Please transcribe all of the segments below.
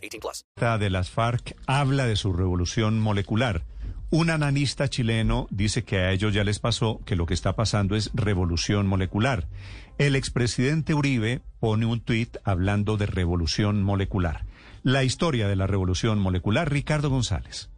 18 plus. de las FARC habla de su revolución molecular. Un analista chileno dice que a ellos ya les pasó que lo que está pasando es revolución molecular. El expresidente Uribe pone un tuit hablando de revolución molecular. La historia de la revolución molecular, Ricardo González.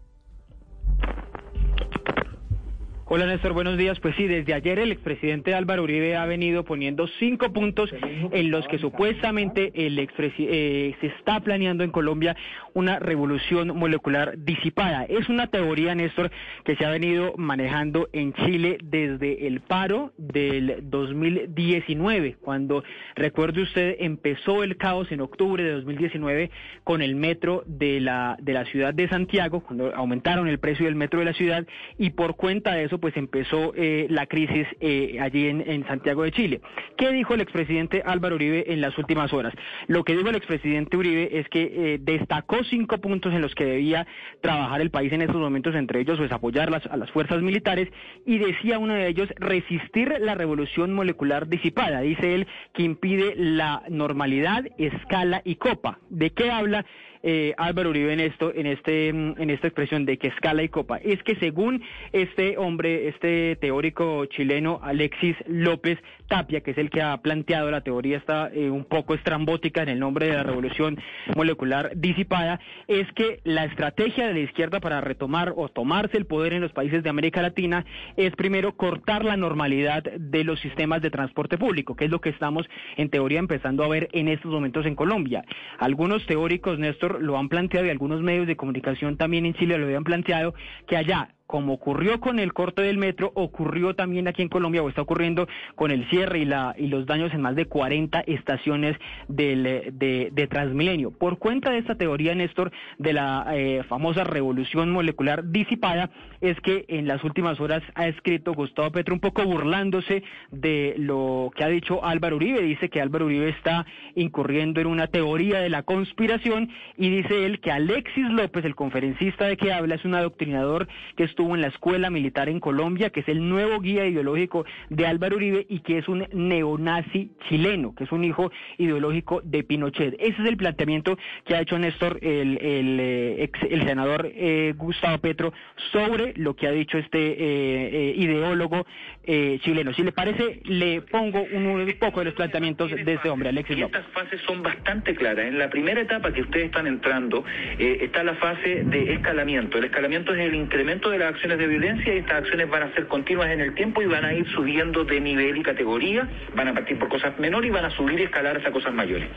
Hola Néstor, buenos días. Pues sí, desde ayer el expresidente Álvaro Uribe ha venido poniendo cinco puntos en los que supuestamente el eh, se está planeando en Colombia una revolución molecular disipada. Es una teoría, Néstor, que se ha venido manejando en Chile desde el paro del 2019, cuando, recuerde usted, empezó el caos en octubre de 2019 con el metro de la, de la ciudad de Santiago, cuando aumentaron el precio del metro de la ciudad y por cuenta de eso pues empezó eh, la crisis eh, allí en, Santiago de Chile. ¿Qué dijo el expresidente Álvaro Uribe en las últimas horas? Lo que dijo el expresidente Uribe es que eh, destacó cinco puntos en los que debía trabajar el país en estos momentos, entre ellos pues apoyar a las fuerzas militares y decía uno de ellos resistir la revolución molecular disipada. Dice él que impide la normalidad, escala y copa. ¿De qué habla? Eh, Álvaro Uribe en esto, en este, en esta expresión de que escala y copa, es que según este hombre, este teórico chileno Alexis López Tapia, que es el que ha planteado la teoría está eh, un poco estrambótica en el nombre de la revolución molecular disipada, es que la estrategia de la izquierda para retomar o tomarse el poder en los países de América Latina es primero cortar la normalidad de los sistemas de transporte público, que es lo que estamos en teoría empezando a ver en estos momentos en Colombia. Algunos teóricos, Néstor, lo han planteado y algunos medios de comunicación también en Chile lo habían planteado, que allá como ocurrió con el corte del metro, ocurrió también aquí en Colombia o está ocurriendo con el cierre y, la, y los daños en más de 40 estaciones del, de, Transmilenio. Por cuenta de esta teoría, Néstor, de la eh, famosa revolución molecular disipada, es que en las últimas horas ha escrito Gustavo Petro un poco burlándose de lo que ha dicho Álvaro Uribe. Dice que Álvaro Uribe está incurriendo en una teoría de la conspiración y dice él que Alexis López, el conferencista de que habla, es un adoctrinador que estuvo en la Escuela Militar en Colombia, que es el nuevo guía ideológico de Álvaro Uribe y que es un neonazi chileno, que es un hijo ideológico de Pinochet. Ese es el planteamiento que ha hecho Néstor, el, el, eh, senador eh, Gustavo Petro, sobre lo que ha dicho este eh, ideólogo chileno. Si le parece, le pongo un, poco de los planteamientos de este hombre, Alexis López. Estas fases son bastante claras. En la primera etapa que ustedes están entrando está la fase de escalamiento. El escalamiento es el incremento de la acciones de violencia y estas acciones van a ser continuas en el tiempo y van a ir subiendo de nivel y categoría, van a partir por cosas menores y van a subir y escalar hasta cosas mayores.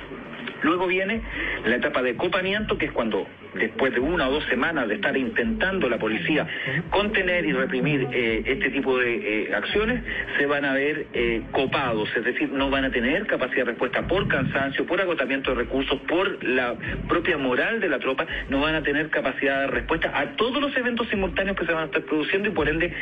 Luego viene la etapa de copamiento, que es cuando después de una o dos semanas de estar intentando la policía contener y reprimir eh, este tipo de eh, acciones, se van a ver eh, copados, es decir, no van a tener capacidad de respuesta por cansancio, por agotamiento de recursos, por la propia moral de la tropa, no van a tener capacidad de respuesta a todos los eventos simultáneos que se van a estar produciendo y por ende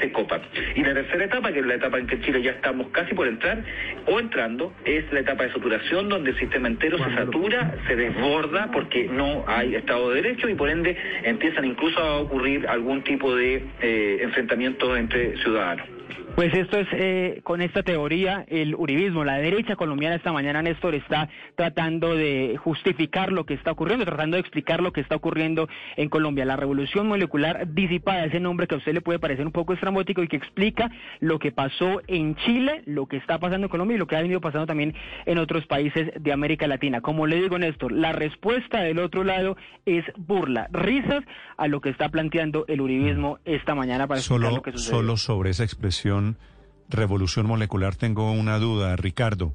se copan. Y la tercera etapa, que es la etapa en que Chile ya estamos casi por entrar o entrando, es la etapa de saturación donde el sistema entero se satura, se desborda porque no hay estado de Derecho y por ende empiezan incluso a ocurrir algún tipo de eh, enfrentamiento entre ciudadanos. Pues esto es, eh, con esta teoría, el uribismo, la derecha colombiana esta mañana, Néstor, está tratando de justificar lo que está ocurriendo, tratando de explicar lo que está ocurriendo en Colombia. La revolución molecular disipada, ese nombre que a usted le puede parecer un poco estrambótico y que explica lo que pasó en Chile, lo que está pasando en Colombia y lo que ha venido pasando también en otros países de América Latina. Como le digo, Néstor, la respuesta del otro lado es burla, risas a lo que está planteando el uribismo esta mañana para explicar lo que sucede. Solo sobre esa expresión revolución molecular, tengo una duda, Ricardo.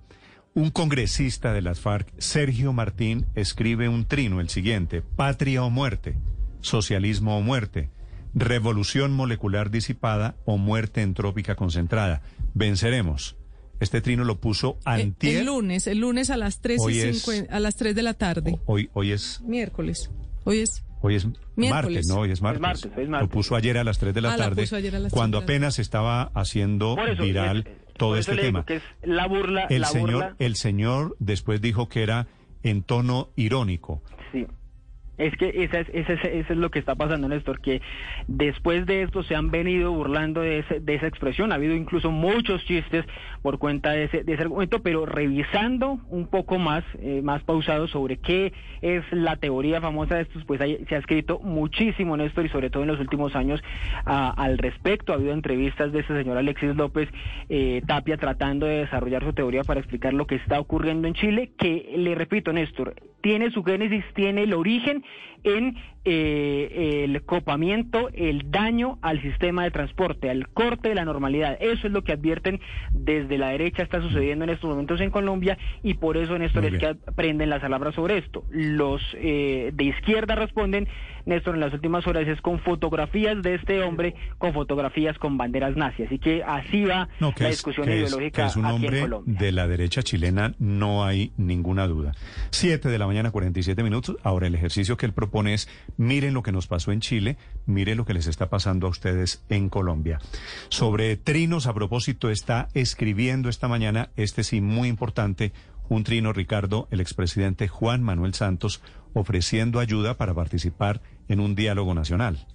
Un congresista de las FARC, Sergio Martín, escribe un trino, el siguiente, patria o muerte, socialismo o muerte, revolución molecular disipada o muerte entrópica concentrada. Venceremos. Este trino lo puso Eh, antier. El lunes, el lunes a las 3 Hoy y es- 50 a las 3 de la tarde. Hoy, hoy es Miércoles. Hoy es Hoy es Miércoles. martes, ¿no? Hoy es martes. martes, hoy es martes. Lo puso ayer a las 3 de la Ah, tarde, puso ayer a las cuando 3 de la apenas estaba haciendo eso, viral es- todo por eso este tema. que es la burla, El la señor, burla. el señor después dijo que era en tono irónico. Sí. Es que esa es, es- eso es lo que está pasando, Néstor, que después de esto se han venido burlando de, ese- de esa expresión. Ha habido incluso muchos chistes por cuenta de ese, de ese argumento, pero revisando un poco más, eh, más pausado sobre qué es la teoría famosa de estos, pues hay- se ha escrito muchísimo, Néstor, y sobre todo en los últimos años al respecto. Ha habido entrevistas de este señor Alexis López eh, Tapia tratando de desarrollar su teoría para explicar lo que está ocurriendo en Chile, que le repito, Néstor, tiene su génesis, tiene el origen en eh, el copamiento, el daño al sistema de transporte, al corte de la normalidad. Eso es lo que advierten desde la derecha está sucediendo en estos momentos en Colombia y por eso, Néstor, es que prenden las palabras sobre esto. Los eh, de izquierda responden, Néstor, en las últimas horas es con fotografías de este hombre, con fotografías con banderas nazis. Así que así va No, que la es, discusión es- ideológica que es un aquí en hombre Colombia. de la derecha chilena, no hay ninguna duda. Siete de la mañana, 47 minutos. Ahora el ejercicio que él propone es, miren lo que nos pasó en Chile, miren lo que les está pasando a ustedes en Colombia. Sobre trinos, a propósito, está escribiendo esta mañana, este sí muy importante, un trino, Ricardo, el expresidente Juan Manuel Santos, ofreciendo ayuda para participar en un diálogo nacional.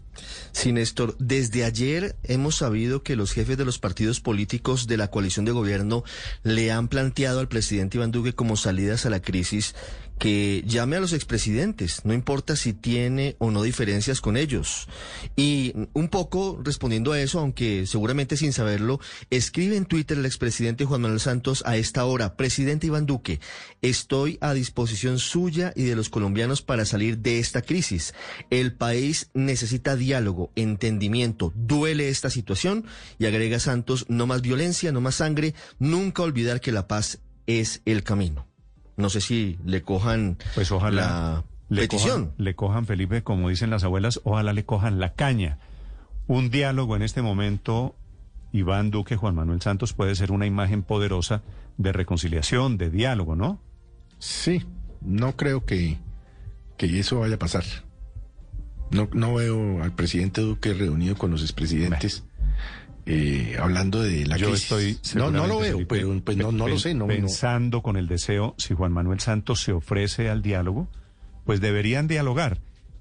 Sí, Néstor, desde ayer hemos sabido que los jefes de los partidos políticos de la coalición de gobierno le han planteado al presidente Iván Duque como salidas a la crisis que llame a los expresidentes, no importa si tiene o no diferencias con ellos. Y un poco respondiendo a eso, aunque seguramente sin saberlo, escribe en Twitter el expresidente Juan Manuel Santos a esta hora, presidente Iván Duque, estoy a disposición suya y de los colombianos para salir de esta crisis. El país necesita diálogo, entendimiento, duele esta situación y agrega Santos, no más violencia, no más sangre, nunca olvidar que la paz es el camino. No sé si le cojan Pues ojalá la le petición. cojan, le cojan, Felipe, como dicen las abuelas, ojalá le cojan la caña. Un diálogo en este momento, Iván Duque, Juan Manuel Santos, puede ser una imagen poderosa de reconciliación, de diálogo, ¿no? Sí, no creo que, que eso vaya a pasar. No, no veo al presidente Duque reunido con los expresidentes eh, hablando de la Yo crisis. estoy no, no lo veo, Felipe, pero pues, no, no lo sé. No, no. pensando con el deseo, si Juan Manuel Santos se ofrece al diálogo, pues deberían dialogar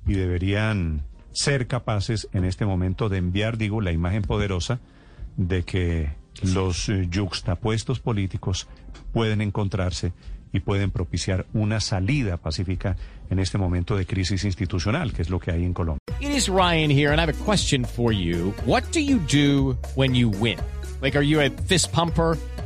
y deberían ser capaces en este momento de enviar, digo, la imagen poderosa de que los eh, yuxtapuestos políticos pueden encontrarse y pueden propiciar una salida pacífica en este momento de crisis institucional, que es lo que hay en Colombia. It is Ryan here, and I have a question for you. What do you do when you win? Like, are you a fist pumper?